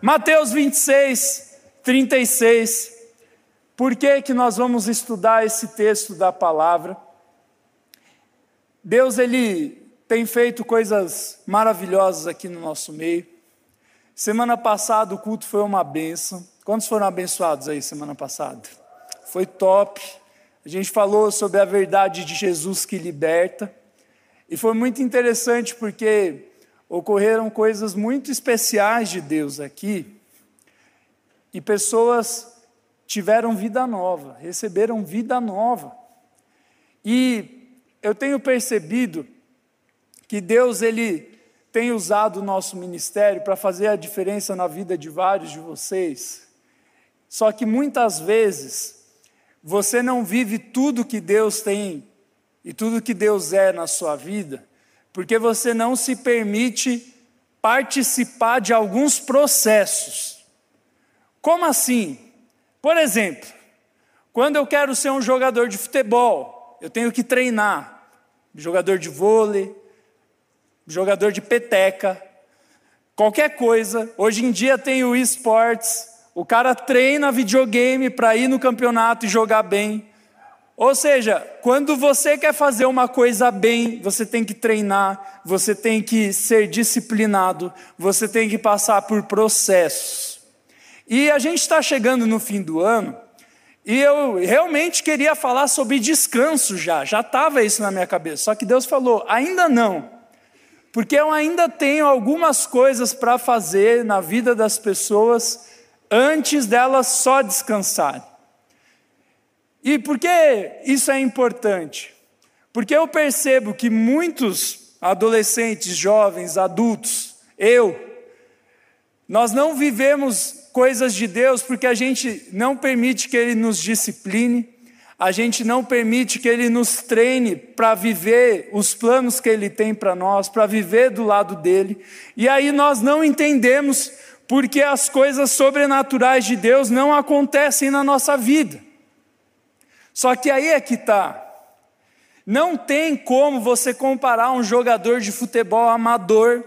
Mateus 26, 36. Por que, que nós vamos estudar esse texto da palavra? Deus, Ele tem feito coisas maravilhosas aqui no nosso meio. Semana passada o culto foi uma benção. Quantos foram abençoados aí semana passada? Foi top. A gente falou sobre a verdade de Jesus que liberta. E foi muito interessante porque ocorreram coisas muito especiais de Deus aqui, e pessoas tiveram vida nova, receberam vida nova. E eu tenho percebido que Deus ele tem usado o nosso ministério para fazer a diferença na vida de vários de vocês. Só que muitas vezes você não vive tudo que Deus tem e tudo que Deus é na sua vida, porque você não se permite participar de alguns processos. Como assim? Por exemplo, quando eu quero ser um jogador de futebol, eu tenho que treinar. Jogador de vôlei, jogador de peteca, qualquer coisa. Hoje em dia tem o esportes, o cara treina videogame para ir no campeonato e jogar bem. Ou seja, quando você quer fazer uma coisa bem, você tem que treinar, você tem que ser disciplinado, você tem que passar por processos. E a gente está chegando no fim do ano, e eu realmente queria falar sobre descanso já, já estava isso na minha cabeça, só que Deus falou: ainda não, porque eu ainda tenho algumas coisas para fazer na vida das pessoas antes delas só descansarem. E por que isso é importante? Porque eu percebo que muitos adolescentes, jovens, adultos, eu, nós não vivemos coisas de Deus porque a gente não permite que Ele nos discipline, a gente não permite que Ele nos treine para viver os planos que Ele tem para nós, para viver do lado dele, e aí nós não entendemos porque as coisas sobrenaturais de Deus não acontecem na nossa vida. Só que aí é que está. Não tem como você comparar um jogador de futebol amador,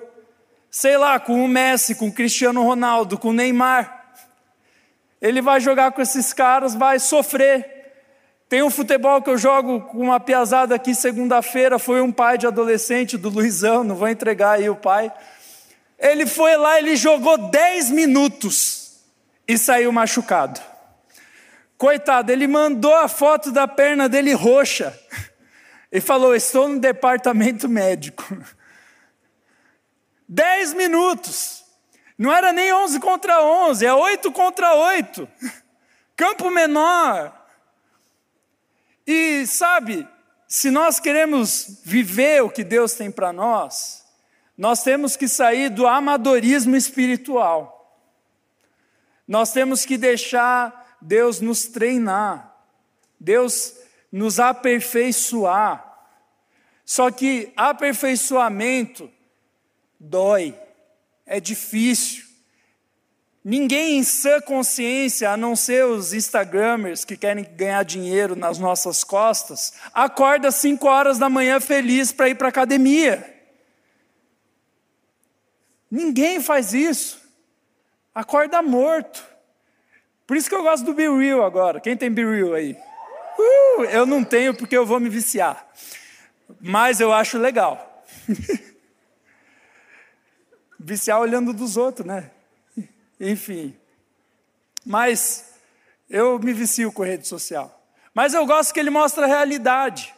sei lá, com o Messi, com o Cristiano Ronaldo, com o Neymar. Ele vai jogar com esses caras, vai sofrer. Tem um futebol que eu jogo com uma piazada aqui segunda-feira, foi um pai de adolescente do Luizão, não vou entregar aí o pai. Ele foi lá, ele jogou 10 minutos e saiu machucado. Coitado, ele mandou a foto da perna dele roxa e falou: Estou no departamento médico. Dez minutos. Não era nem 11 contra 11, é 8 contra 8. Campo menor. E sabe, se nós queremos viver o que Deus tem para nós, nós temos que sair do amadorismo espiritual. Nós temos que deixar Deus nos treinar, Deus nos aperfeiçoar. Só que aperfeiçoamento dói, é difícil. Ninguém em sã consciência, a não ser os Instagramers que querem ganhar dinheiro nas nossas costas, acorda às 5 horas da manhã feliz para ir para a academia. Ninguém faz isso. Acorda morto. Por isso que eu gosto do Be Real agora. Quem tem Be Real aí? Uh, eu não tenho porque eu vou me viciar. Mas eu acho legal. viciar olhando dos outros, né? Enfim. Mas eu me vicio com rede social. Mas eu gosto que ele mostra a realidade.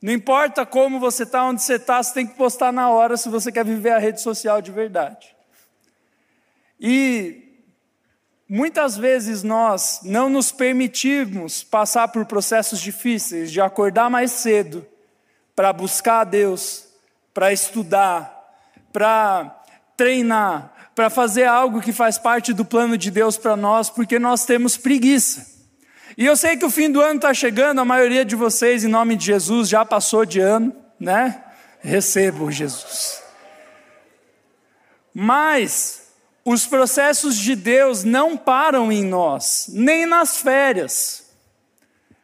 Não importa como você está, onde você está, você tem que postar na hora se você quer viver a rede social de verdade. E Muitas vezes nós não nos permitimos passar por processos difíceis de acordar mais cedo para buscar a Deus, para estudar, para treinar, para fazer algo que faz parte do plano de Deus para nós, porque nós temos preguiça. E eu sei que o fim do ano está chegando, a maioria de vocês, em nome de Jesus, já passou de ano, né? Recebo Jesus. Mas os processos de Deus não param em nós, nem nas férias.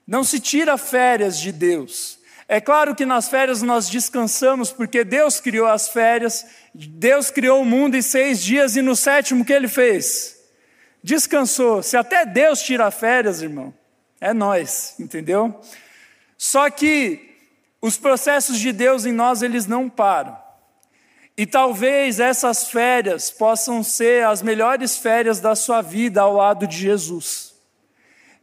Não se tira férias de Deus. É claro que nas férias nós descansamos porque Deus criou as férias Deus criou o mundo em seis dias e no sétimo que ele fez? Descansou. Se até Deus tira férias, irmão, é nós, entendeu? Só que os processos de Deus em nós, eles não param. E talvez essas férias possam ser as melhores férias da sua vida ao lado de Jesus.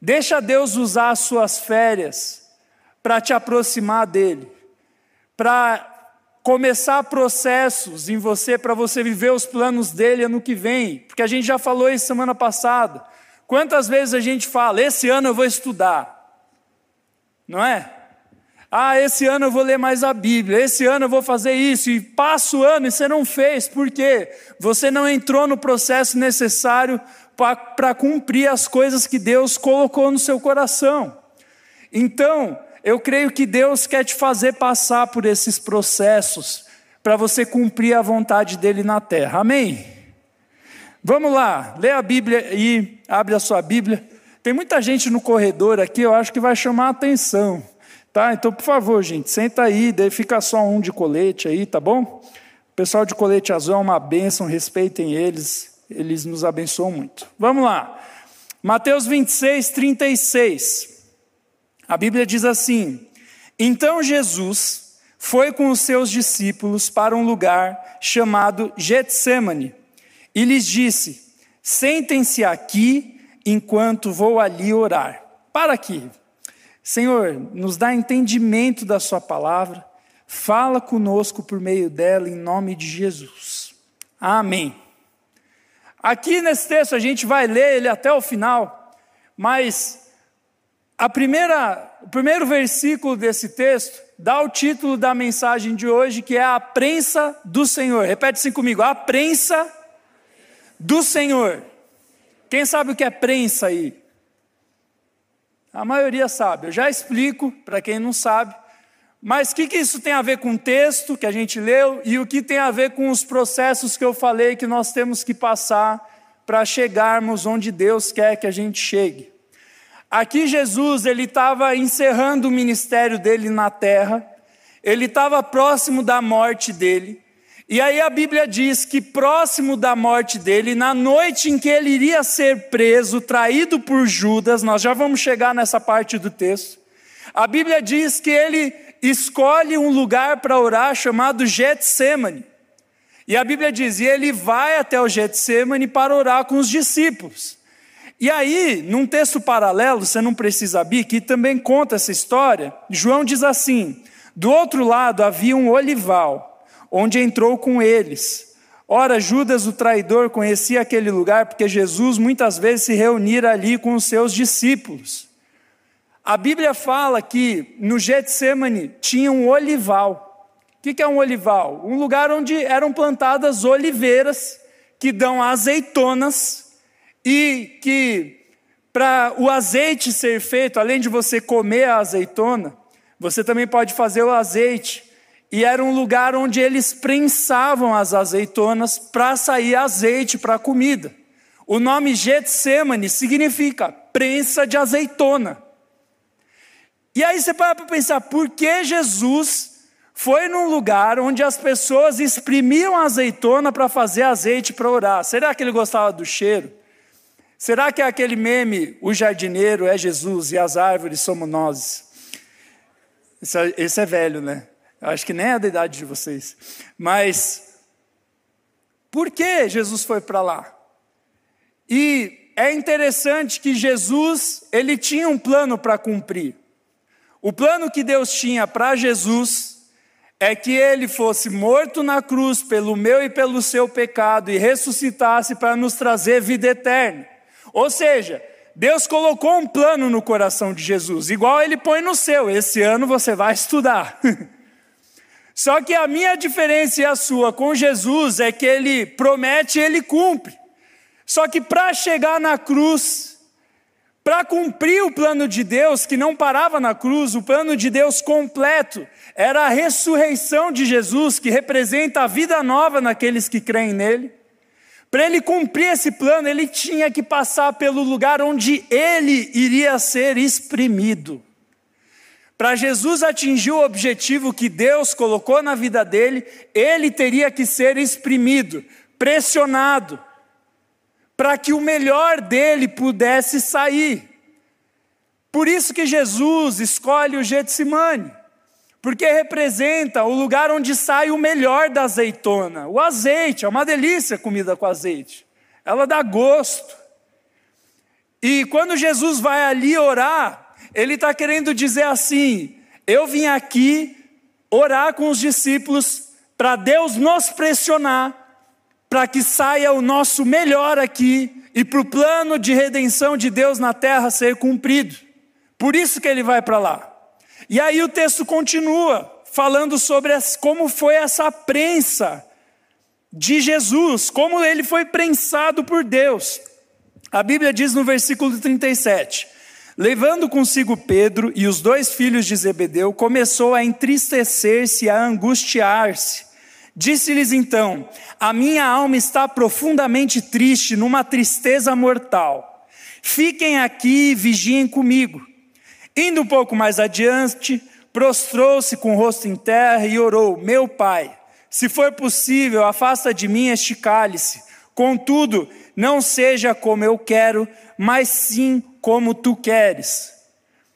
Deixa Deus usar as suas férias para te aproximar dele, para começar processos em você, para você viver os planos dele ano que vem, porque a gente já falou isso semana passada. Quantas vezes a gente fala, esse ano eu vou estudar, não é? Ah, esse ano eu vou ler mais a Bíblia, esse ano eu vou fazer isso, e passa o ano e você não fez, por quê? Você não entrou no processo necessário para cumprir as coisas que Deus colocou no seu coração. Então, eu creio que Deus quer te fazer passar por esses processos para você cumprir a vontade dele na terra. Amém? Vamos lá, lê a Bíblia e abre a sua Bíblia. Tem muita gente no corredor aqui, eu acho que vai chamar a atenção. Tá? Então, por favor, gente, senta aí, daí fica só um de colete aí, tá bom? O pessoal de colete azul é uma bênção, respeitem eles, eles nos abençoam muito. Vamos lá. Mateus 26, 36. A Bíblia diz assim: Então Jesus foi com os seus discípulos para um lugar chamado Getsemane e lhes disse: Sentem-se aqui enquanto vou ali orar. Para aqui. Senhor, nos dá entendimento da Sua palavra, fala conosco por meio dela, em nome de Jesus. Amém. Aqui nesse texto a gente vai ler ele até o final, mas a primeira, o primeiro versículo desse texto dá o título da mensagem de hoje, que é a prensa do Senhor. Repete assim comigo: a prensa do Senhor. Quem sabe o que é prensa aí? A maioria sabe, eu já explico para quem não sabe. Mas o que, que isso tem a ver com o texto que a gente leu e o que tem a ver com os processos que eu falei que nós temos que passar para chegarmos onde Deus quer que a gente chegue? Aqui Jesus ele estava encerrando o ministério dele na terra, ele estava próximo da morte dele, e aí a Bíblia diz que próximo da morte dele, na noite em que ele iria ser preso, traído por Judas, nós já vamos chegar nessa parte do texto. A Bíblia diz que ele escolhe um lugar para orar chamado Getsemane. E a Bíblia diz: e ele vai até o Getsemane para orar com os discípulos. E aí, num texto paralelo, você não precisa abrir, que também conta essa história, João diz assim: do outro lado havia um olival onde entrou com eles. Ora, Judas, o traidor, conhecia aquele lugar porque Jesus muitas vezes se reunira ali com os seus discípulos. A Bíblia fala que no Getsemane tinha um olival. O que é um olival? Um lugar onde eram plantadas oliveiras que dão azeitonas e que, para o azeite ser feito, além de você comer a azeitona, você também pode fazer o azeite e era um lugar onde eles prensavam as azeitonas para sair azeite para a comida. O nome Getsemane significa prensa de azeitona. E aí você para para pensar, por que Jesus foi num lugar onde as pessoas exprimiam azeitona para fazer azeite para orar? Será que ele gostava do cheiro? Será que é aquele meme, o jardineiro é Jesus e as árvores somos nós? Esse é, esse é velho, né? Eu acho que nem é da idade de vocês. Mas, por que Jesus foi para lá? E é interessante que Jesus, ele tinha um plano para cumprir. O plano que Deus tinha para Jesus é que ele fosse morto na cruz pelo meu e pelo seu pecado e ressuscitasse para nos trazer vida eterna. Ou seja, Deus colocou um plano no coração de Jesus, igual ele põe no seu. Esse ano você vai estudar. Só que a minha diferença e a sua com Jesus é que ele promete e ele cumpre. Só que para chegar na cruz, para cumprir o plano de Deus, que não parava na cruz, o plano de Deus completo, era a ressurreição de Jesus, que representa a vida nova naqueles que creem nele. Para ele cumprir esse plano, ele tinha que passar pelo lugar onde ele iria ser exprimido. Para Jesus atingir o objetivo que Deus colocou na vida dele, ele teria que ser exprimido, pressionado, para que o melhor dele pudesse sair. Por isso que Jesus escolhe o Getsemane, porque representa o lugar onde sai o melhor da azeitona. O azeite, é uma delícia comida com azeite, ela dá gosto. E quando Jesus vai ali orar, ele está querendo dizer assim: eu vim aqui orar com os discípulos para Deus nos pressionar, para que saia o nosso melhor aqui e para o plano de redenção de Deus na terra ser cumprido. Por isso que ele vai para lá. E aí o texto continua falando sobre como foi essa prensa de Jesus, como ele foi prensado por Deus. A Bíblia diz no versículo 37: Levando consigo Pedro e os dois filhos de Zebedeu, começou a entristecer-se e a angustiar-se. Disse-lhes então: A minha alma está profundamente triste, numa tristeza mortal. Fiquem aqui e vigiem comigo. Indo um pouco mais adiante, prostrou-se com o rosto em terra e orou: Meu pai, se for possível, afasta de mim este cálice. Contudo, não seja como eu quero, mas sim como tu queres.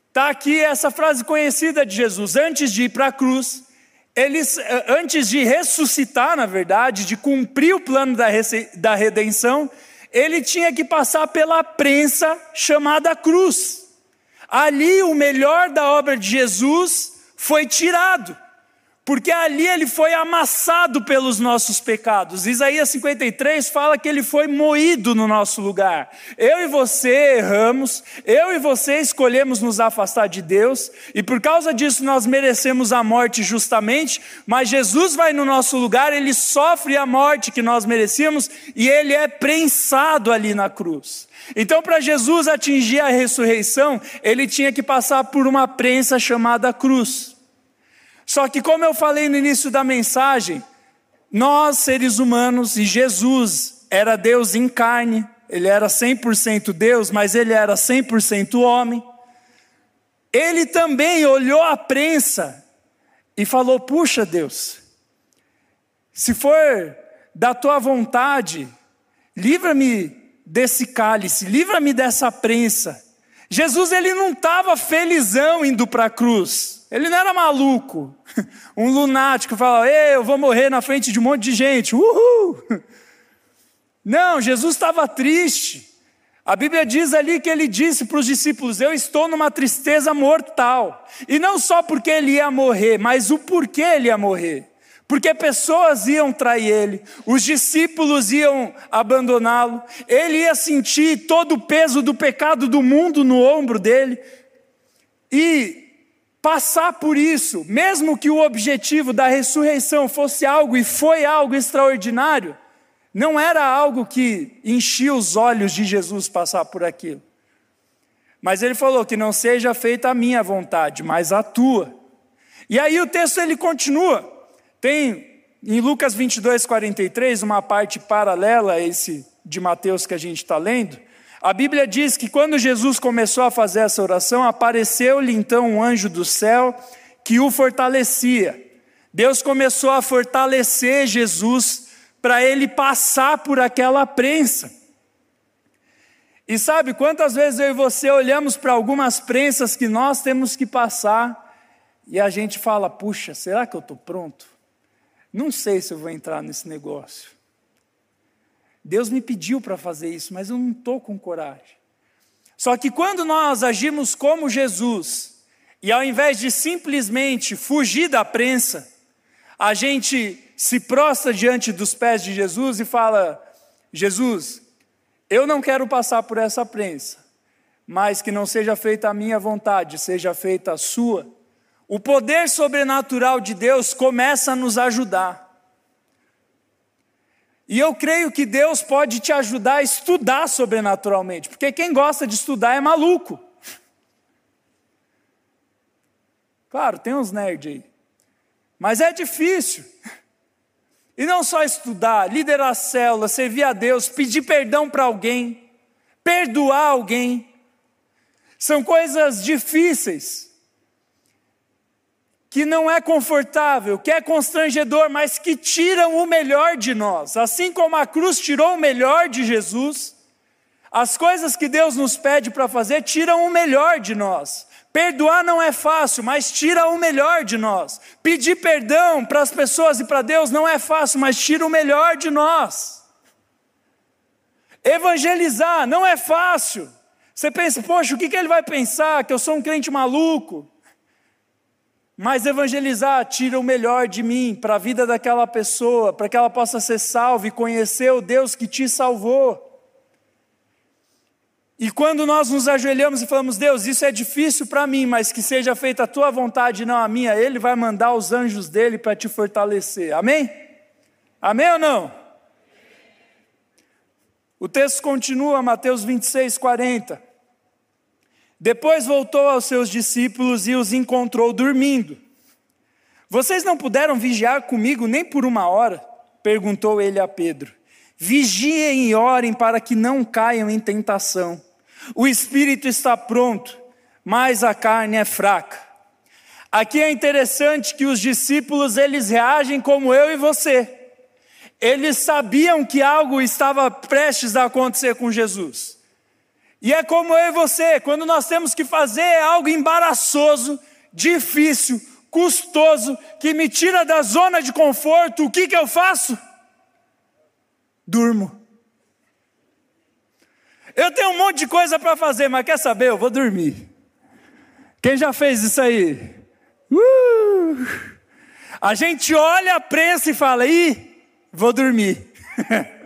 Está aqui essa frase conhecida de Jesus, antes de ir para a cruz, eles, eh, antes de ressuscitar, na verdade, de cumprir o plano da, da redenção, ele tinha que passar pela prensa chamada cruz. Ali o melhor da obra de Jesus foi tirado porque ali ele foi amassado pelos nossos pecados. Isaías 53 fala que ele foi moído no nosso lugar. Eu e você erramos, eu e você escolhemos nos afastar de Deus, e por causa disso nós merecemos a morte justamente, mas Jesus vai no nosso lugar, ele sofre a morte que nós merecíamos e ele é prensado ali na cruz. Então, para Jesus atingir a ressurreição, ele tinha que passar por uma prensa chamada cruz. Só que, como eu falei no início da mensagem, nós, seres humanos, e Jesus era Deus em carne, ele era 100% Deus, mas ele era 100% homem. Ele também olhou a prensa e falou: Puxa, Deus, se for da tua vontade, livra-me desse cálice, livra-me dessa prensa. Jesus ele não estava felizão indo para a cruz. Ele não era maluco, um lunático, falava, Ei, eu vou morrer na frente de um monte de gente, uhul! Não, Jesus estava triste. A Bíblia diz ali que ele disse para os discípulos: Eu estou numa tristeza mortal. E não só porque ele ia morrer, mas o porquê ele ia morrer. Porque pessoas iam trair ele, os discípulos iam abandoná-lo, ele ia sentir todo o peso do pecado do mundo no ombro dele. E passar por isso, mesmo que o objetivo da ressurreição fosse algo e foi algo extraordinário, não era algo que enchia os olhos de Jesus passar por aquilo. Mas ele falou que não seja feita a minha vontade, mas a tua. E aí o texto ele continua. Tem em Lucas 22, 43, uma parte paralela a esse de Mateus que a gente está lendo, a Bíblia diz que quando Jesus começou a fazer essa oração, apareceu-lhe então um anjo do céu que o fortalecia. Deus começou a fortalecer Jesus para ele passar por aquela prensa. E sabe quantas vezes eu e você olhamos para algumas prensas que nós temos que passar e a gente fala: puxa, será que eu estou pronto? Não sei se eu vou entrar nesse negócio. Deus me pediu para fazer isso, mas eu não estou com coragem. Só que quando nós agimos como Jesus, e ao invés de simplesmente fugir da prensa, a gente se prostra diante dos pés de Jesus e fala: Jesus, eu não quero passar por essa prensa, mas que não seja feita a minha vontade, seja feita a sua. O poder sobrenatural de Deus começa a nos ajudar. E eu creio que Deus pode te ajudar a estudar sobrenaturalmente, porque quem gosta de estudar é maluco. Claro, tem uns nerds aí. Mas é difícil. E não só estudar, liderar célula, servir a Deus, pedir perdão para alguém, perdoar alguém. São coisas difíceis. Que não é confortável, que é constrangedor, mas que tiram o melhor de nós. Assim como a cruz tirou o melhor de Jesus, as coisas que Deus nos pede para fazer tiram o melhor de nós. Perdoar não é fácil, mas tira o melhor de nós. Pedir perdão para as pessoas e para Deus não é fácil, mas tira o melhor de nós. Evangelizar não é fácil. Você pensa, poxa, o que, que ele vai pensar? Que eu sou um crente maluco. Mas evangelizar tira o melhor de mim para a vida daquela pessoa, para que ela possa ser salva e conhecer o Deus que te salvou. E quando nós nos ajoelhamos e falamos, Deus, isso é difícil para mim, mas que seja feita a tua vontade, não a minha, Ele vai mandar os anjos dele para te fortalecer. Amém? Amém ou não? O texto continua, Mateus 26, 40. Depois voltou aos seus discípulos e os encontrou dormindo. Vocês não puderam vigiar comigo nem por uma hora? perguntou ele a Pedro. Vigiem e orem para que não caiam em tentação. O espírito está pronto, mas a carne é fraca. Aqui é interessante que os discípulos eles reagem como eu e você. Eles sabiam que algo estava prestes a acontecer com Jesus. E é como eu e você, quando nós temos que fazer algo embaraçoso, difícil, custoso, que me tira da zona de conforto, o que, que eu faço? Durmo. Eu tenho um monte de coisa para fazer, mas quer saber? Eu vou dormir. Quem já fez isso aí? Uh! A gente olha a prensa e fala: ih, vou dormir.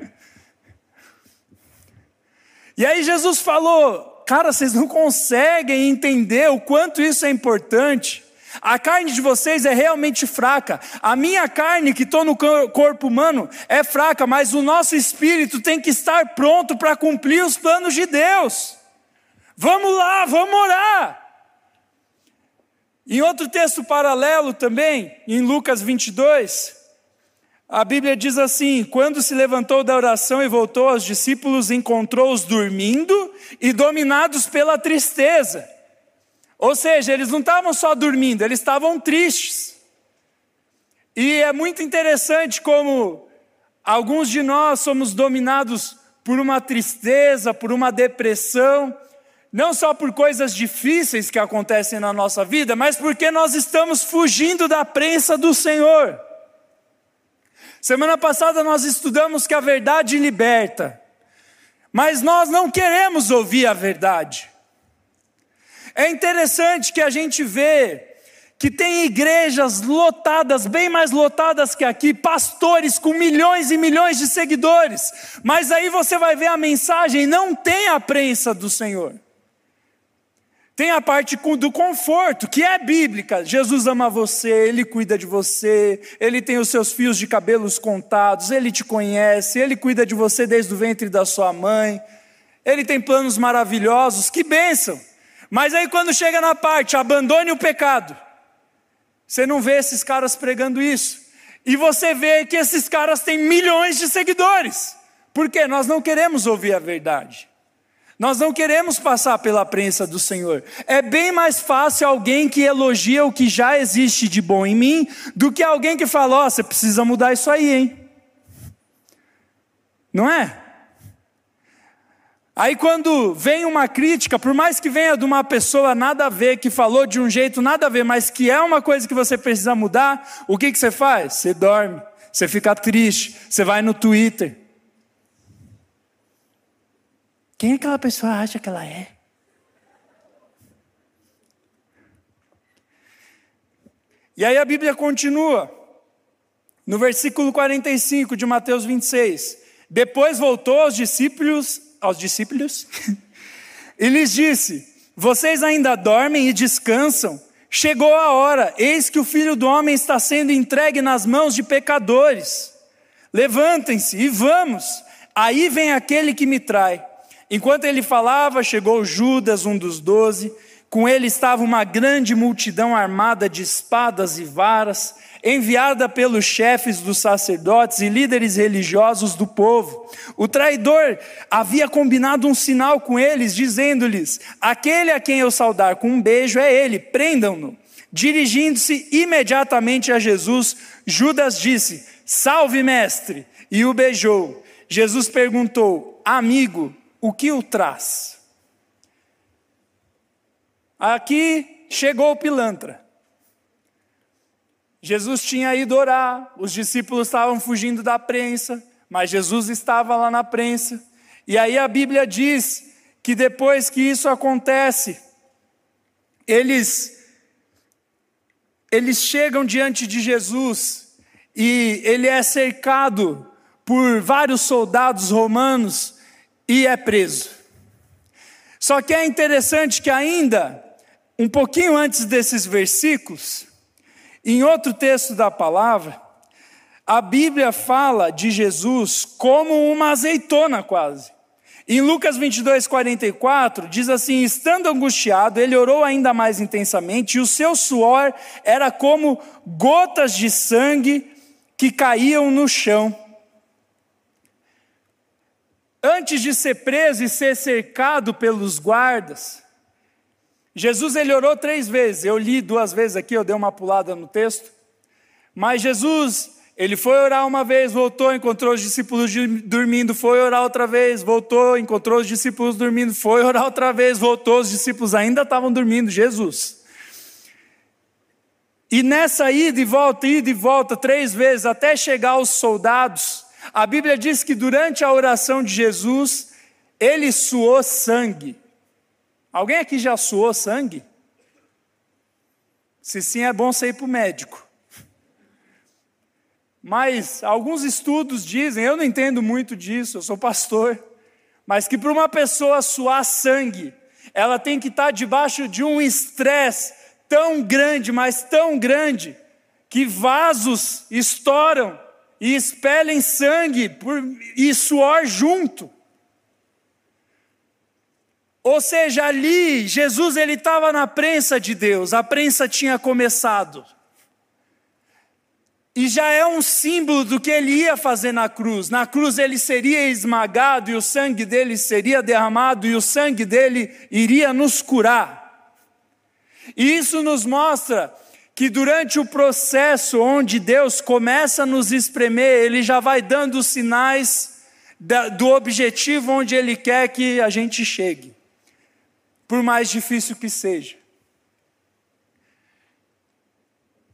E aí Jesus falou: Cara, vocês não conseguem entender o quanto isso é importante. A carne de vocês é realmente fraca. A minha carne, que estou no corpo humano, é fraca, mas o nosso espírito tem que estar pronto para cumprir os planos de Deus. Vamos lá, vamos orar. Em outro texto paralelo também, em Lucas 22, a Bíblia diz assim: quando se levantou da oração e voltou aos discípulos, encontrou-os dormindo e dominados pela tristeza. Ou seja, eles não estavam só dormindo, eles estavam tristes. E é muito interessante como alguns de nós somos dominados por uma tristeza, por uma depressão, não só por coisas difíceis que acontecem na nossa vida, mas porque nós estamos fugindo da prensa do Senhor. Semana passada nós estudamos que a verdade liberta, mas nós não queremos ouvir a verdade. É interessante que a gente vê que tem igrejas lotadas, bem mais lotadas que aqui, pastores com milhões e milhões de seguidores, mas aí você vai ver a mensagem, não tem a prensa do Senhor. Tem a parte do conforto, que é bíblica. Jesus ama você, Ele cuida de você, Ele tem os seus fios de cabelos contados, Ele te conhece, Ele cuida de você desde o ventre da sua mãe, Ele tem planos maravilhosos, que bênção. Mas aí quando chega na parte, abandone o pecado, você não vê esses caras pregando isso. E você vê que esses caras têm milhões de seguidores. Por quê? Nós não queremos ouvir a verdade. Nós não queremos passar pela prensa do Senhor. É bem mais fácil alguém que elogia o que já existe de bom em mim do que alguém que fala: Ó, oh, você precisa mudar isso aí, hein? Não é? Aí quando vem uma crítica, por mais que venha de uma pessoa nada a ver, que falou de um jeito nada a ver, mas que é uma coisa que você precisa mudar, o que, que você faz? Você dorme, você fica triste, você vai no Twitter, quem aquela pessoa acha que ela é? E aí a Bíblia continua, no versículo 45 de Mateus 26. Depois voltou aos discípulos, aos discípulos, e lhes disse: Vocês ainda dormem e descansam? Chegou a hora, eis que o filho do homem está sendo entregue nas mãos de pecadores. Levantem-se e vamos, aí vem aquele que me trai. Enquanto ele falava, chegou Judas, um dos doze. Com ele estava uma grande multidão armada de espadas e varas, enviada pelos chefes dos sacerdotes e líderes religiosos do povo. O traidor havia combinado um sinal com eles, dizendo-lhes: Aquele a quem eu saudar com um beijo é ele, prendam-no. Dirigindo-se imediatamente a Jesus, Judas disse: Salve, mestre! E o beijou. Jesus perguntou: Amigo, o que o traz? Aqui chegou o pilantra. Jesus tinha ido orar, os discípulos estavam fugindo da prensa, mas Jesus estava lá na prensa. E aí a Bíblia diz que depois que isso acontece, eles eles chegam diante de Jesus e ele é cercado por vários soldados romanos e é preso. Só que é interessante que ainda um pouquinho antes desses versículos, em outro texto da palavra, a Bíblia fala de Jesus como uma azeitona quase. Em Lucas 22, 44, diz assim: Estando angustiado, ele orou ainda mais intensamente, e o seu suor era como gotas de sangue que caíam no chão. Antes de ser preso e ser cercado pelos guardas, Jesus ele orou três vezes. Eu li duas vezes aqui, eu dei uma pulada no texto. Mas Jesus ele foi orar uma vez, voltou, encontrou os discípulos dormindo, foi orar outra vez, voltou, encontrou os discípulos dormindo, foi orar outra vez, voltou, os discípulos ainda estavam dormindo, Jesus. E nessa ida e volta, ida e volta, três vezes, até chegar aos soldados, a Bíblia diz que durante a oração de Jesus, ele suou sangue. Alguém aqui já suou sangue? Se sim, é bom você ir para o médico. Mas alguns estudos dizem, eu não entendo muito disso, eu sou pastor, mas que para uma pessoa suar sangue, ela tem que estar debaixo de um estresse tão grande, mas tão grande, que vasos estouram e expelem sangue por, e suor junto. Ou seja, ali Jesus ele estava na prensa de Deus, a prensa tinha começado. E já é um símbolo do que ele ia fazer na cruz. Na cruz ele seria esmagado e o sangue dele seria derramado e o sangue dele iria nos curar. E isso nos mostra que durante o processo onde Deus começa a nos espremer, ele já vai dando sinais do objetivo onde ele quer que a gente chegue, por mais difícil que seja.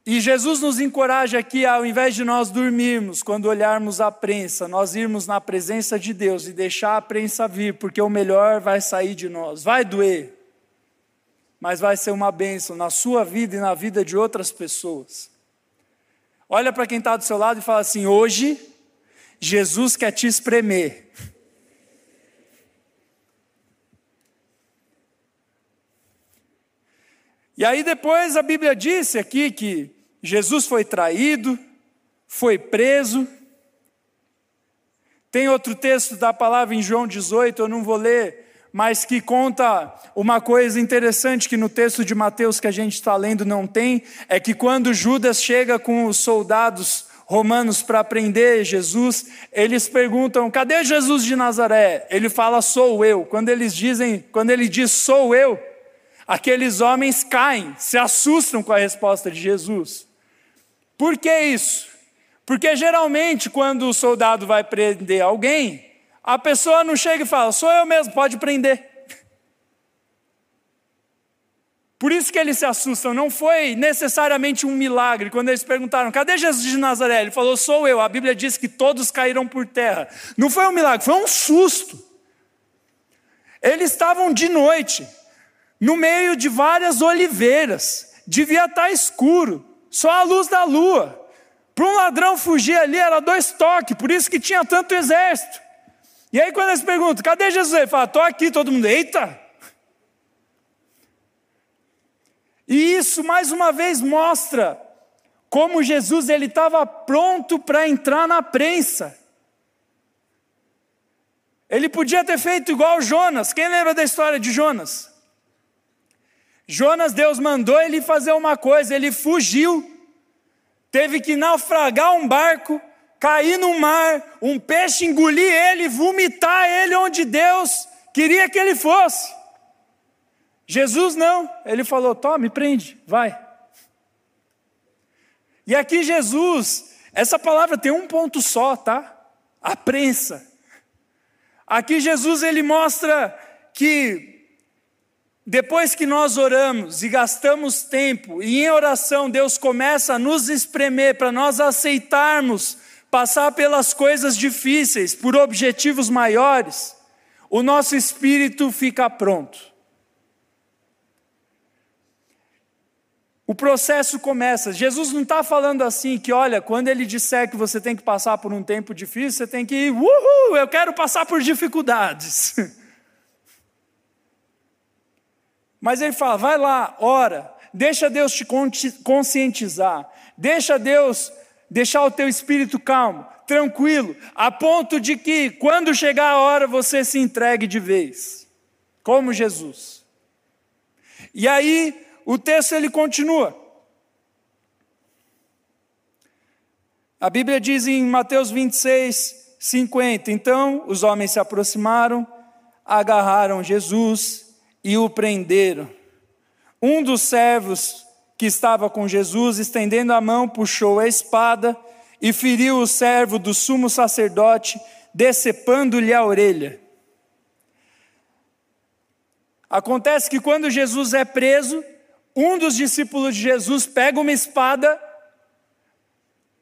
E Jesus nos encoraja aqui, ao invés de nós dormirmos, quando olharmos a prensa, nós irmos na presença de Deus e deixar a prensa vir, porque o melhor vai sair de nós. Vai doer, mas vai ser uma bênção na sua vida e na vida de outras pessoas. Olha para quem está do seu lado e fala assim: hoje, Jesus quer te espremer. E aí depois a Bíblia disse aqui que Jesus foi traído, foi preso. Tem outro texto da palavra em João 18, eu não vou ler, mas que conta uma coisa interessante que no texto de Mateus que a gente está lendo não tem, é que quando Judas chega com os soldados romanos para prender Jesus, eles perguntam: "Cadê Jesus de Nazaré?" Ele fala: "Sou eu". Quando eles dizem, quando ele diz "Sou eu", aqueles homens caem, se assustam com a resposta de Jesus. Por que isso? Porque geralmente, quando o soldado vai prender alguém, a pessoa não chega e fala: sou eu mesmo, pode prender. Por isso que eles se assustam, não foi necessariamente um milagre. Quando eles perguntaram, cadê Jesus de Nazaré? Ele falou, sou eu. A Bíblia diz que todos caíram por terra. Não foi um milagre, foi um susto. Eles estavam de noite, no meio de várias oliveiras, devia estar escuro, só a luz da lua. Para um ladrão fugir ali era dois toques, por isso que tinha tanto exército. E aí quando eles perguntam, cadê Jesus? Ele fala, estou aqui, todo mundo, eita! E isso mais uma vez mostra como Jesus ele estava pronto para entrar na prensa. Ele podia ter feito igual Jonas. Quem lembra da história de Jonas? Jonas, Deus mandou ele fazer uma coisa, ele fugiu, teve que naufragar um barco, cair no mar, um peixe engolir ele, vomitar ele onde Deus queria que ele fosse. Jesus não, ele falou: tome, prende, vai. E aqui Jesus, essa palavra tem um ponto só, tá? A prensa. Aqui Jesus ele mostra que depois que nós oramos e gastamos tempo, e em oração Deus começa a nos espremer para nós aceitarmos passar pelas coisas difíceis, por objetivos maiores, o nosso espírito fica pronto. O processo começa. Jesus não está falando assim que, olha, quando ele disser que você tem que passar por um tempo difícil, você tem que ir, uhul, eu quero passar por dificuldades. Mas ele fala: vai lá, ora, deixa Deus te conscientizar, deixa Deus deixar o teu espírito calmo, tranquilo, a ponto de que quando chegar a hora você se entregue de vez, como Jesus. E aí o texto ele continua. A Bíblia diz em Mateus 26, 50: Então os homens se aproximaram, agarraram Jesus e o prenderam. Um dos servos que estava com Jesus, estendendo a mão, puxou a espada e feriu o servo do sumo sacerdote, decepando-lhe a orelha. Acontece que quando Jesus é preso, um dos discípulos de Jesus pega uma espada,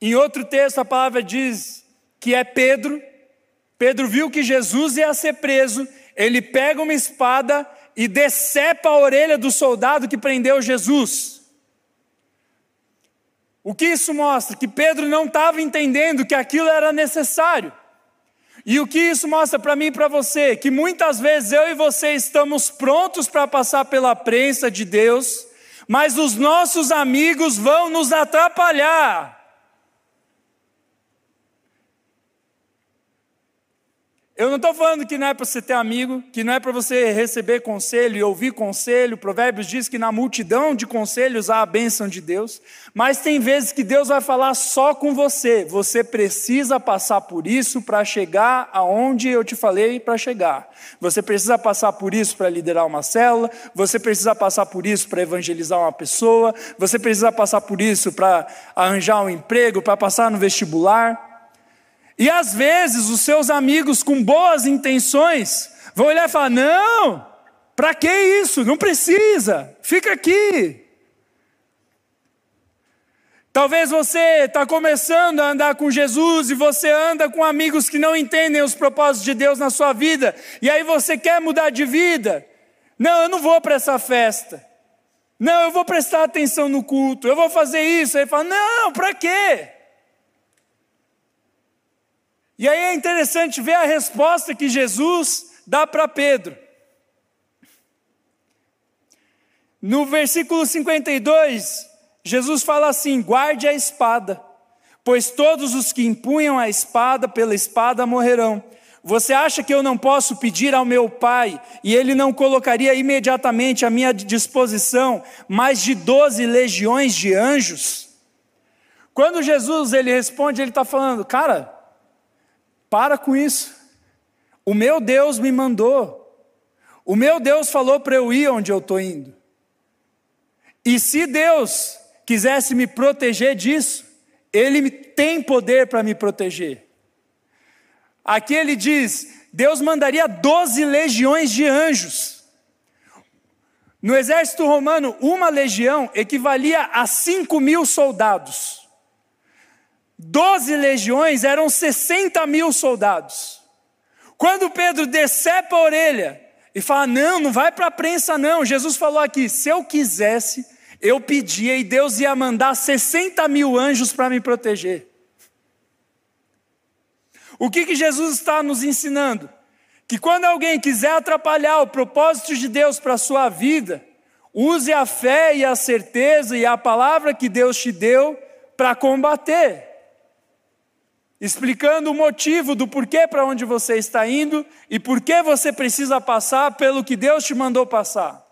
em outro texto a palavra diz que é Pedro. Pedro viu que Jesus ia ser preso, ele pega uma espada e decepa a orelha do soldado que prendeu Jesus. O que isso mostra? Que Pedro não estava entendendo que aquilo era necessário. E o que isso mostra para mim e para você? Que muitas vezes eu e você estamos prontos para passar pela prensa de Deus, mas os nossos amigos vão nos atrapalhar. Eu não estou falando que não é para você ter amigo, que não é para você receber conselho e ouvir conselho. Provérbios diz que na multidão de conselhos há a bênção de Deus. Mas tem vezes que Deus vai falar só com você. Você precisa passar por isso para chegar aonde eu te falei para chegar. Você precisa passar por isso para liderar uma célula. Você precisa passar por isso para evangelizar uma pessoa. Você precisa passar por isso para arranjar um emprego, para passar no vestibular. E às vezes os seus amigos com boas intenções vão olhar e falar: não, para que isso? Não precisa, fica aqui. Talvez você está começando a andar com Jesus e você anda com amigos que não entendem os propósitos de Deus na sua vida, e aí você quer mudar de vida. Não, eu não vou para essa festa. Não, eu vou prestar atenção no culto, eu vou fazer isso. Aí fala: não, para quê? E aí é interessante ver a resposta que Jesus dá para Pedro. No versículo 52, Jesus fala assim: guarde a espada, pois todos os que empunham a espada pela espada morrerão. Você acha que eu não posso pedir ao meu pai e ele não colocaria imediatamente à minha disposição mais de doze legiões de anjos? Quando Jesus ele responde, ele está falando, cara, para com isso. O meu Deus me mandou. O meu Deus falou para eu ir onde eu estou indo. E se Deus quisesse me proteger disso, Ele tem poder para me proteger. Aqui ele diz: Deus mandaria 12 legiões de anjos. No exército romano, uma legião equivalia a 5 mil soldados. Doze legiões eram 60 mil soldados. Quando Pedro decepa a orelha e fala: Não, não vai para a prensa, não. Jesus falou aqui: Se eu quisesse, eu pedia e Deus ia mandar 60 mil anjos para me proteger. O que, que Jesus está nos ensinando? Que quando alguém quiser atrapalhar o propósito de Deus para a sua vida, use a fé e a certeza e a palavra que Deus te deu para combater explicando o motivo do porquê para onde você está indo e por que você precisa passar pelo que Deus te mandou passar.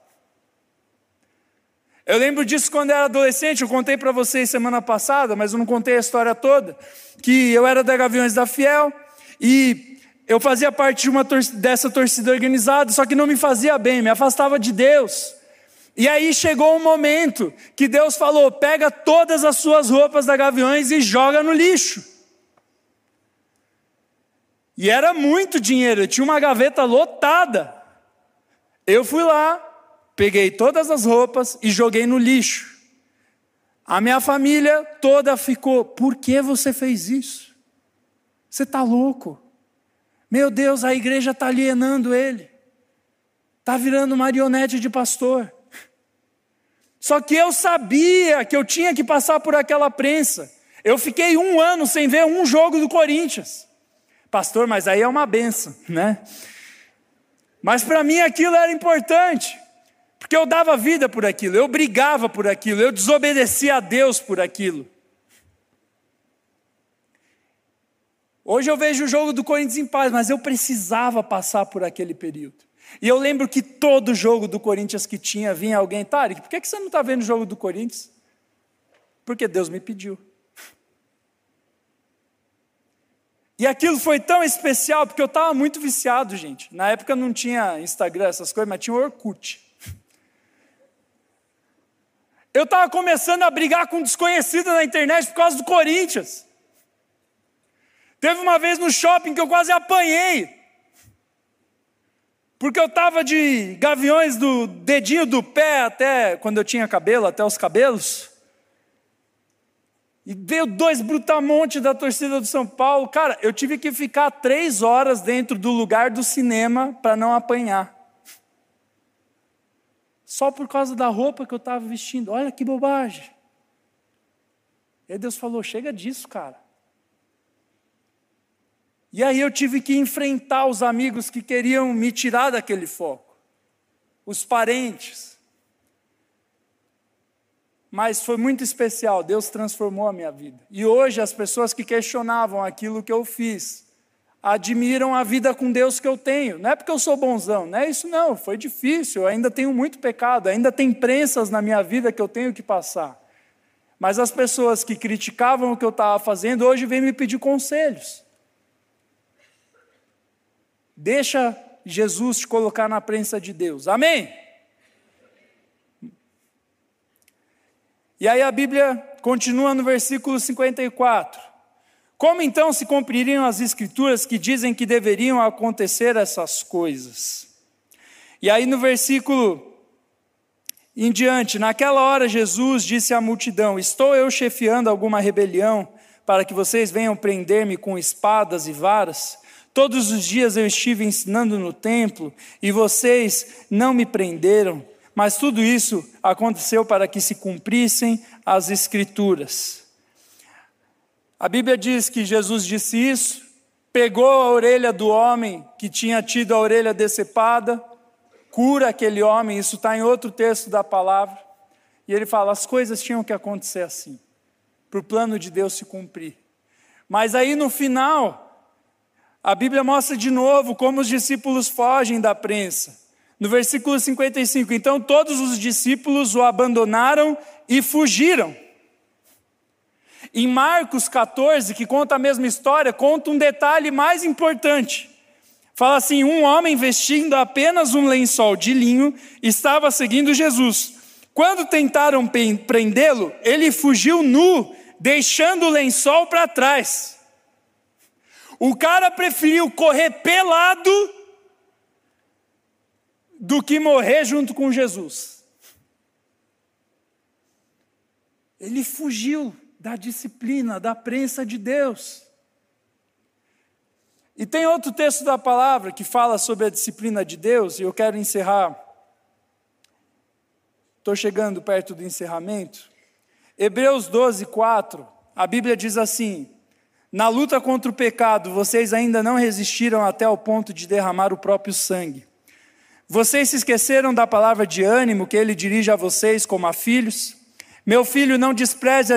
Eu lembro disso quando era adolescente, eu contei para vocês semana passada, mas eu não contei a história toda, que eu era da Gaviões da Fiel e eu fazia parte de uma dessa torcida organizada, só que não me fazia bem, me afastava de Deus. E aí chegou um momento que Deus falou: pega todas as suas roupas da Gaviões e joga no lixo. E era muito dinheiro, eu tinha uma gaveta lotada. Eu fui lá, peguei todas as roupas e joguei no lixo. A minha família toda ficou: por que você fez isso? Você está louco? Meu Deus, a igreja está alienando ele, está virando marionete de pastor. Só que eu sabia que eu tinha que passar por aquela prensa. Eu fiquei um ano sem ver um jogo do Corinthians. Pastor, mas aí é uma benção, né? Mas para mim aquilo era importante, porque eu dava vida por aquilo, eu brigava por aquilo, eu desobedecia a Deus por aquilo. Hoje eu vejo o jogo do Corinthians em paz, mas eu precisava passar por aquele período. E eu lembro que todo jogo do Corinthians que tinha, vinha alguém, Tarek, por que você não está vendo o jogo do Corinthians? Porque Deus me pediu. E aquilo foi tão especial, porque eu estava muito viciado, gente. Na época não tinha Instagram, essas coisas, mas tinha Orkut. Eu estava começando a brigar com um desconhecido na internet por causa do Corinthians. Teve uma vez no shopping que eu quase apanhei. Porque eu estava de gaviões do dedinho do pé até quando eu tinha cabelo, até os cabelos. E veio dois brutamontes da torcida do São Paulo. Cara, eu tive que ficar três horas dentro do lugar do cinema para não apanhar. Só por causa da roupa que eu estava vestindo. Olha que bobagem. E aí Deus falou: chega disso, cara. E aí eu tive que enfrentar os amigos que queriam me tirar daquele foco, os parentes. Mas foi muito especial, Deus transformou a minha vida. E hoje as pessoas que questionavam aquilo que eu fiz, admiram a vida com Deus que eu tenho. Não é porque eu sou bonzão, não é isso não, foi difícil, eu ainda tenho muito pecado, ainda tem prensas na minha vida que eu tenho que passar. Mas as pessoas que criticavam o que eu estava fazendo, hoje vêm me pedir conselhos. Deixa Jesus te colocar na prensa de Deus. Amém? E aí a Bíblia continua no versículo 54. Como então se cumpririam as escrituras que dizem que deveriam acontecer essas coisas? E aí no versículo em diante, naquela hora Jesus disse à multidão: Estou eu chefiando alguma rebelião para que vocês venham prender-me com espadas e varas? Todos os dias eu estive ensinando no templo e vocês não me prenderam, mas tudo isso aconteceu para que se cumprissem as Escrituras. A Bíblia diz que Jesus disse isso, pegou a orelha do homem que tinha tido a orelha decepada, cura aquele homem, isso está em outro texto da palavra, e ele fala: as coisas tinham que acontecer assim, para o plano de Deus se cumprir. Mas aí no final, a Bíblia mostra de novo como os discípulos fogem da prensa. No versículo 55, então todos os discípulos o abandonaram e fugiram. Em Marcos 14, que conta a mesma história, conta um detalhe mais importante. Fala assim: um homem vestindo apenas um lençol de linho estava seguindo Jesus. Quando tentaram prendê-lo, ele fugiu nu, deixando o lençol para trás. O cara preferiu correr pelado do que morrer junto com Jesus. Ele fugiu da disciplina, da prensa de Deus. E tem outro texto da palavra que fala sobre a disciplina de Deus, e eu quero encerrar. Estou chegando perto do encerramento. Hebreus 12, 4, a Bíblia diz assim: na luta contra o pecado, vocês ainda não resistiram até o ponto de derramar o próprio sangue. Vocês se esqueceram da palavra de ânimo que ele dirige a vocês como a filhos? Meu filho, não despreze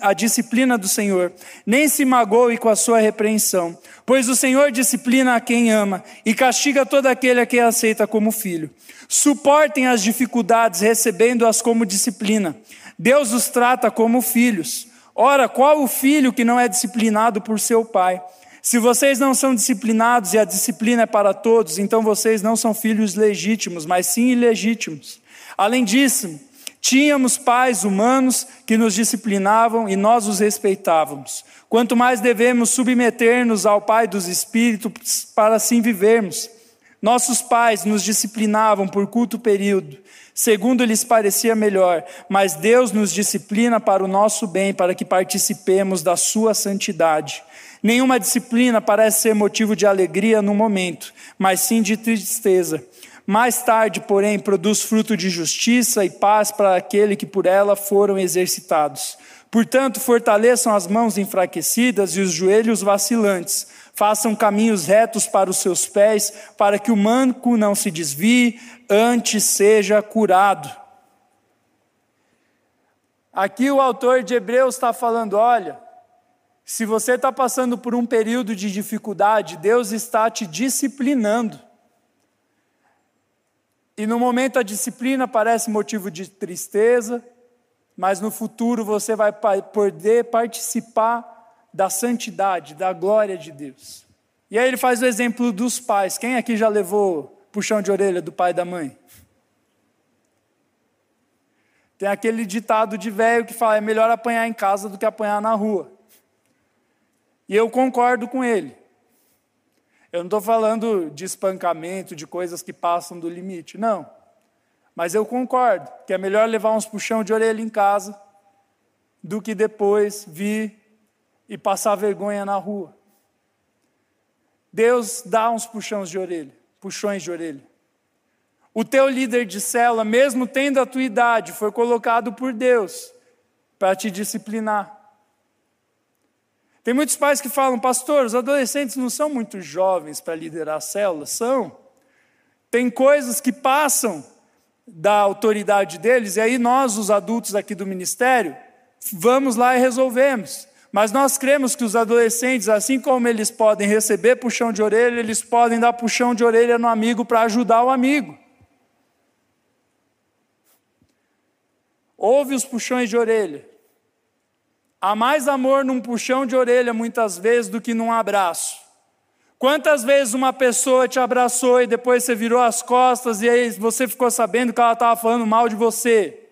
a disciplina do Senhor, nem se magoe com a sua repreensão, pois o Senhor disciplina a quem ama e castiga todo aquele a quem aceita como filho. Suportem as dificuldades, recebendo-as como disciplina. Deus os trata como filhos. Ora, qual o filho que não é disciplinado por seu pai? Se vocês não são disciplinados e a disciplina é para todos, então vocês não são filhos legítimos, mas sim ilegítimos. Além disso, tínhamos pais humanos que nos disciplinavam e nós os respeitávamos. Quanto mais devemos submeter-nos ao Pai dos Espíritos para assim vivermos. Nossos pais nos disciplinavam por curto período, segundo lhes parecia melhor, mas Deus nos disciplina para o nosso bem, para que participemos da sua santidade. Nenhuma disciplina parece ser motivo de alegria no momento, mas sim de tristeza. Mais tarde, porém, produz fruto de justiça e paz para aquele que por ela foram exercitados. Portanto, fortaleçam as mãos enfraquecidas e os joelhos vacilantes. Façam caminhos retos para os seus pés, para que o manco não se desvie, antes seja curado. Aqui o autor de Hebreus está falando: olha, se você está passando por um período de dificuldade, Deus está te disciplinando. E no momento a disciplina parece motivo de tristeza, mas no futuro você vai poder participar da santidade, da glória de Deus. E aí ele faz o exemplo dos pais. Quem aqui já levou puxão de orelha do pai e da mãe? Tem aquele ditado de velho que fala: é melhor apanhar em casa do que apanhar na rua. E eu concordo com ele. Eu não estou falando de espancamento, de coisas que passam do limite, não. Mas eu concordo que é melhor levar uns puxão de orelha em casa do que depois vir e passar vergonha na rua. Deus dá uns puxões de orelha, puxões de orelha. O teu líder de célula, mesmo tendo a tua idade, foi colocado por Deus para te disciplinar. Tem muitos pais que falam, pastor, os adolescentes não são muito jovens para liderar a célula. São. Tem coisas que passam da autoridade deles, e aí nós, os adultos aqui do ministério, vamos lá e resolvemos. Mas nós cremos que os adolescentes, assim como eles podem receber puxão de orelha, eles podem dar puxão de orelha no amigo para ajudar o amigo. Ouve os puxões de orelha. Há mais amor num puxão de orelha, muitas vezes, do que num abraço. Quantas vezes uma pessoa te abraçou e depois você virou as costas e aí você ficou sabendo que ela estava falando mal de você?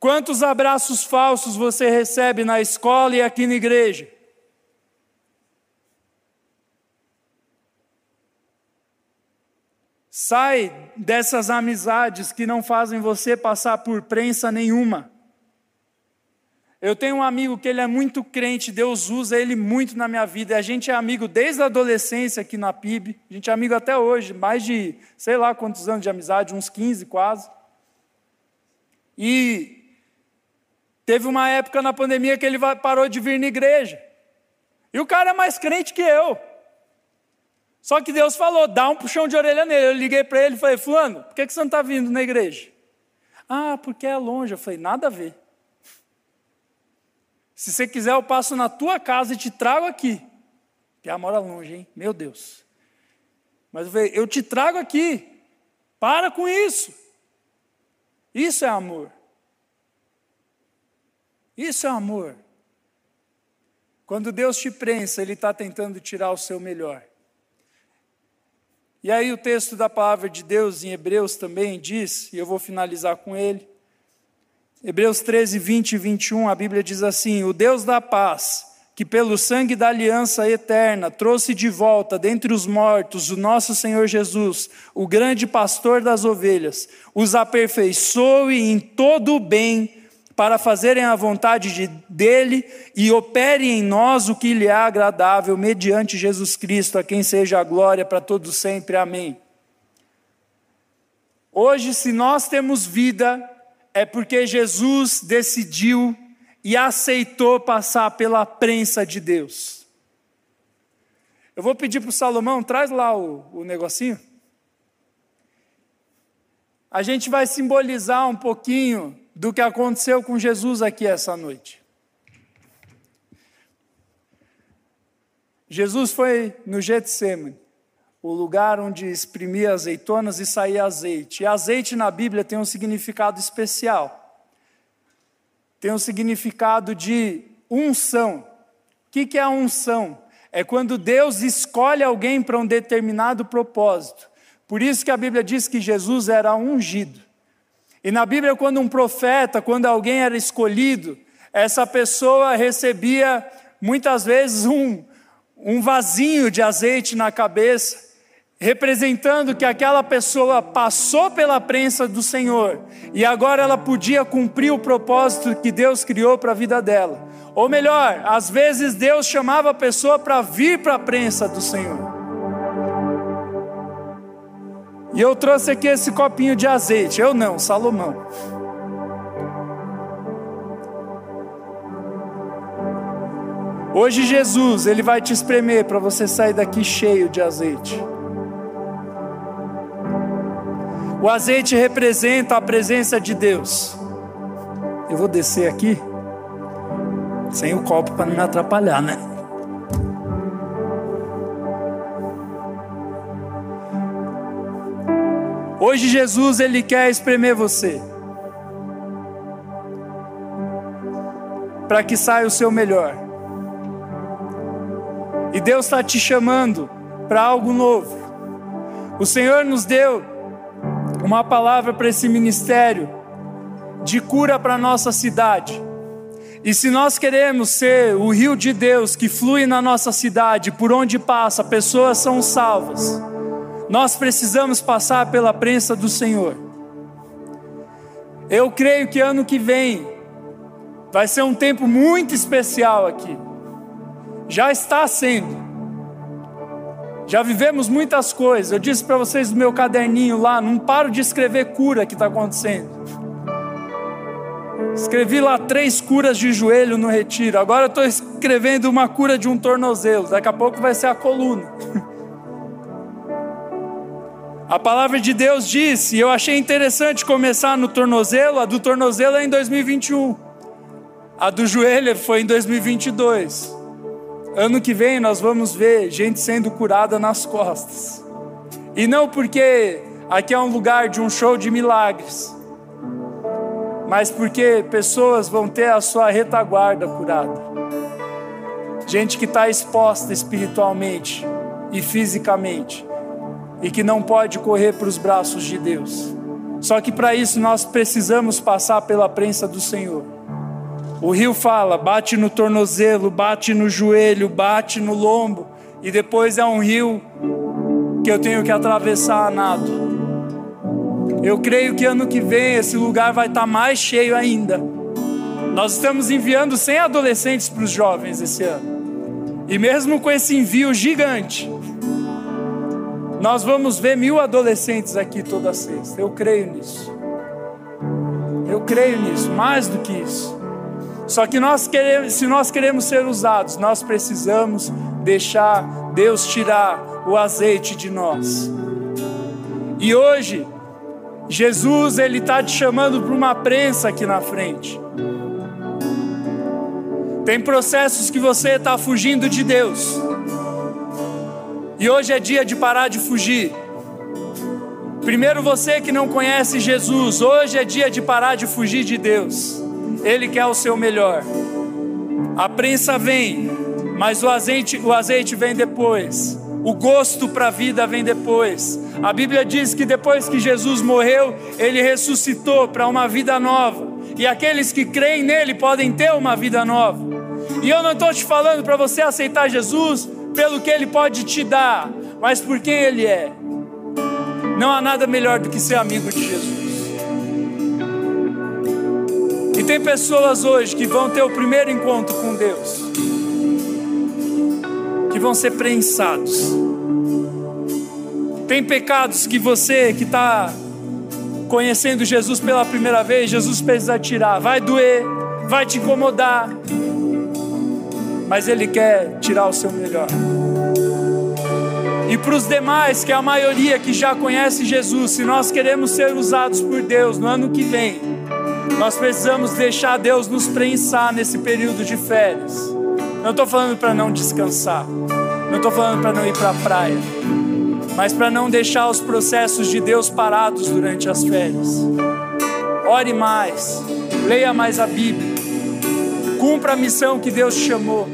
Quantos abraços falsos você recebe na escola e aqui na igreja? Sai dessas amizades que não fazem você passar por prensa nenhuma. Eu tenho um amigo que ele é muito crente, Deus usa ele muito na minha vida. A gente é amigo desde a adolescência aqui na PIB, a gente é amigo até hoje, mais de sei lá quantos anos de amizade, uns 15 quase. E teve uma época na pandemia que ele parou de vir na igreja. E o cara é mais crente que eu. Só que Deus falou, dá um puxão de orelha nele. Eu liguei para ele e falei, fulano, por que você não está vindo na igreja? Ah, porque é longe. Eu falei, nada a ver. Se você quiser, eu passo na tua casa e te trago aqui. Piá mora longe, hein? Meu Deus. Mas eu, eu te trago aqui. Para com isso. Isso é amor. Isso é amor. Quando Deus te prensa, Ele está tentando tirar o seu melhor. E aí o texto da palavra de Deus em Hebreus também diz, e eu vou finalizar com ele, Hebreus 13, 20 e 21, a Bíblia diz assim: O Deus da paz, que pelo sangue da aliança eterna trouxe de volta dentre os mortos o nosso Senhor Jesus, o grande pastor das ovelhas, os aperfeiçoe em todo o bem, para fazerem a vontade de, dele e opere em nós o que lhe é agradável, mediante Jesus Cristo, a quem seja a glória para todos sempre. Amém. Hoje, se nós temos vida, é porque Jesus decidiu e aceitou passar pela prensa de Deus. Eu vou pedir para o Salomão, traz lá o, o negocinho. A gente vai simbolizar um pouquinho do que aconteceu com Jesus aqui essa noite. Jesus foi no Getsemane o lugar onde exprimia azeitonas e saía azeite. E azeite na Bíblia tem um significado especial. Tem um significado de unção. que, que é a unção? É quando Deus escolhe alguém para um determinado propósito. Por isso que a Bíblia diz que Jesus era ungido. E na Bíblia, quando um profeta, quando alguém era escolhido, essa pessoa recebia muitas vezes um, um vasinho de azeite na cabeça, representando que aquela pessoa passou pela prensa do Senhor e agora ela podia cumprir o propósito que Deus criou para a vida dela. Ou melhor, às vezes Deus chamava a pessoa para vir para a prensa do Senhor. E eu trouxe aqui esse copinho de azeite. Eu não, Salomão. Hoje Jesus, ele vai te espremer para você sair daqui cheio de azeite. O azeite representa a presença de Deus. Eu vou descer aqui sem o copo para não me atrapalhar, né? Hoje Jesus ele quer espremer você. Para que saia o seu melhor. E Deus está te chamando para algo novo. O Senhor nos deu uma palavra para esse ministério de cura para nossa cidade. E se nós queremos ser o rio de Deus que flui na nossa cidade, por onde passa, pessoas são salvas nós precisamos passar pela prensa do Senhor. Eu creio que ano que vem vai ser um tempo muito especial aqui. Já está sendo. Já vivemos muitas coisas. Eu disse para vocês no meu caderninho lá, não paro de escrever cura que está acontecendo. Escrevi lá três curas de joelho no retiro. Agora estou escrevendo uma cura de um tornozelo. Daqui a pouco vai ser a coluna. A palavra de Deus diz, e eu achei interessante começar no tornozelo, a do tornozelo é em 2021, a do joelho foi em 2022. Ano que vem nós vamos ver gente sendo curada nas costas, e não porque aqui é um lugar de um show de milagres, mas porque pessoas vão ter a sua retaguarda curada, gente que está exposta espiritualmente e fisicamente e que não pode correr para os braços de Deus. Só que para isso nós precisamos passar pela prensa do Senhor. O rio fala: bate no tornozelo, bate no joelho, bate no lombo, e depois é um rio que eu tenho que atravessar a nado. Eu creio que ano que vem esse lugar vai estar mais cheio ainda. Nós estamos enviando 100 adolescentes para os jovens esse ano. E mesmo com esse envio gigante, nós vamos ver mil adolescentes aqui toda sexta. Eu creio nisso. Eu creio nisso, mais do que isso. Só que nós queremos, se nós queremos ser usados, nós precisamos deixar Deus tirar o azeite de nós. E hoje, Jesus ele está te chamando para uma prensa aqui na frente. Tem processos que você está fugindo de Deus. E hoje é dia de parar de fugir. Primeiro você que não conhece Jesus, hoje é dia de parar de fugir de Deus. Ele quer o seu melhor. A prensa vem, mas o azeite, o azeite vem depois. O gosto para a vida vem depois. A Bíblia diz que depois que Jesus morreu, ele ressuscitou para uma vida nova. E aqueles que creem nele podem ter uma vida nova. E eu não estou te falando para você aceitar Jesus pelo que Ele pode te dar, mas por quem Ele é. Não há nada melhor do que ser amigo de Jesus. E tem pessoas hoje que vão ter o primeiro encontro com Deus, que vão ser prensados. Tem pecados que você que está conhecendo Jesus pela primeira vez, Jesus precisa tirar. Vai doer, vai te incomodar, mas Ele quer tirar o seu melhor. E para os demais, que é a maioria que já conhece Jesus, se nós queremos ser usados por Deus no ano que vem, nós precisamos deixar Deus nos prensar nesse período de férias. Não estou falando para não descansar, não estou falando para não ir para a praia, mas para não deixar os processos de Deus parados durante as férias. Ore mais, leia mais a Bíblia, cumpra a missão que Deus te chamou.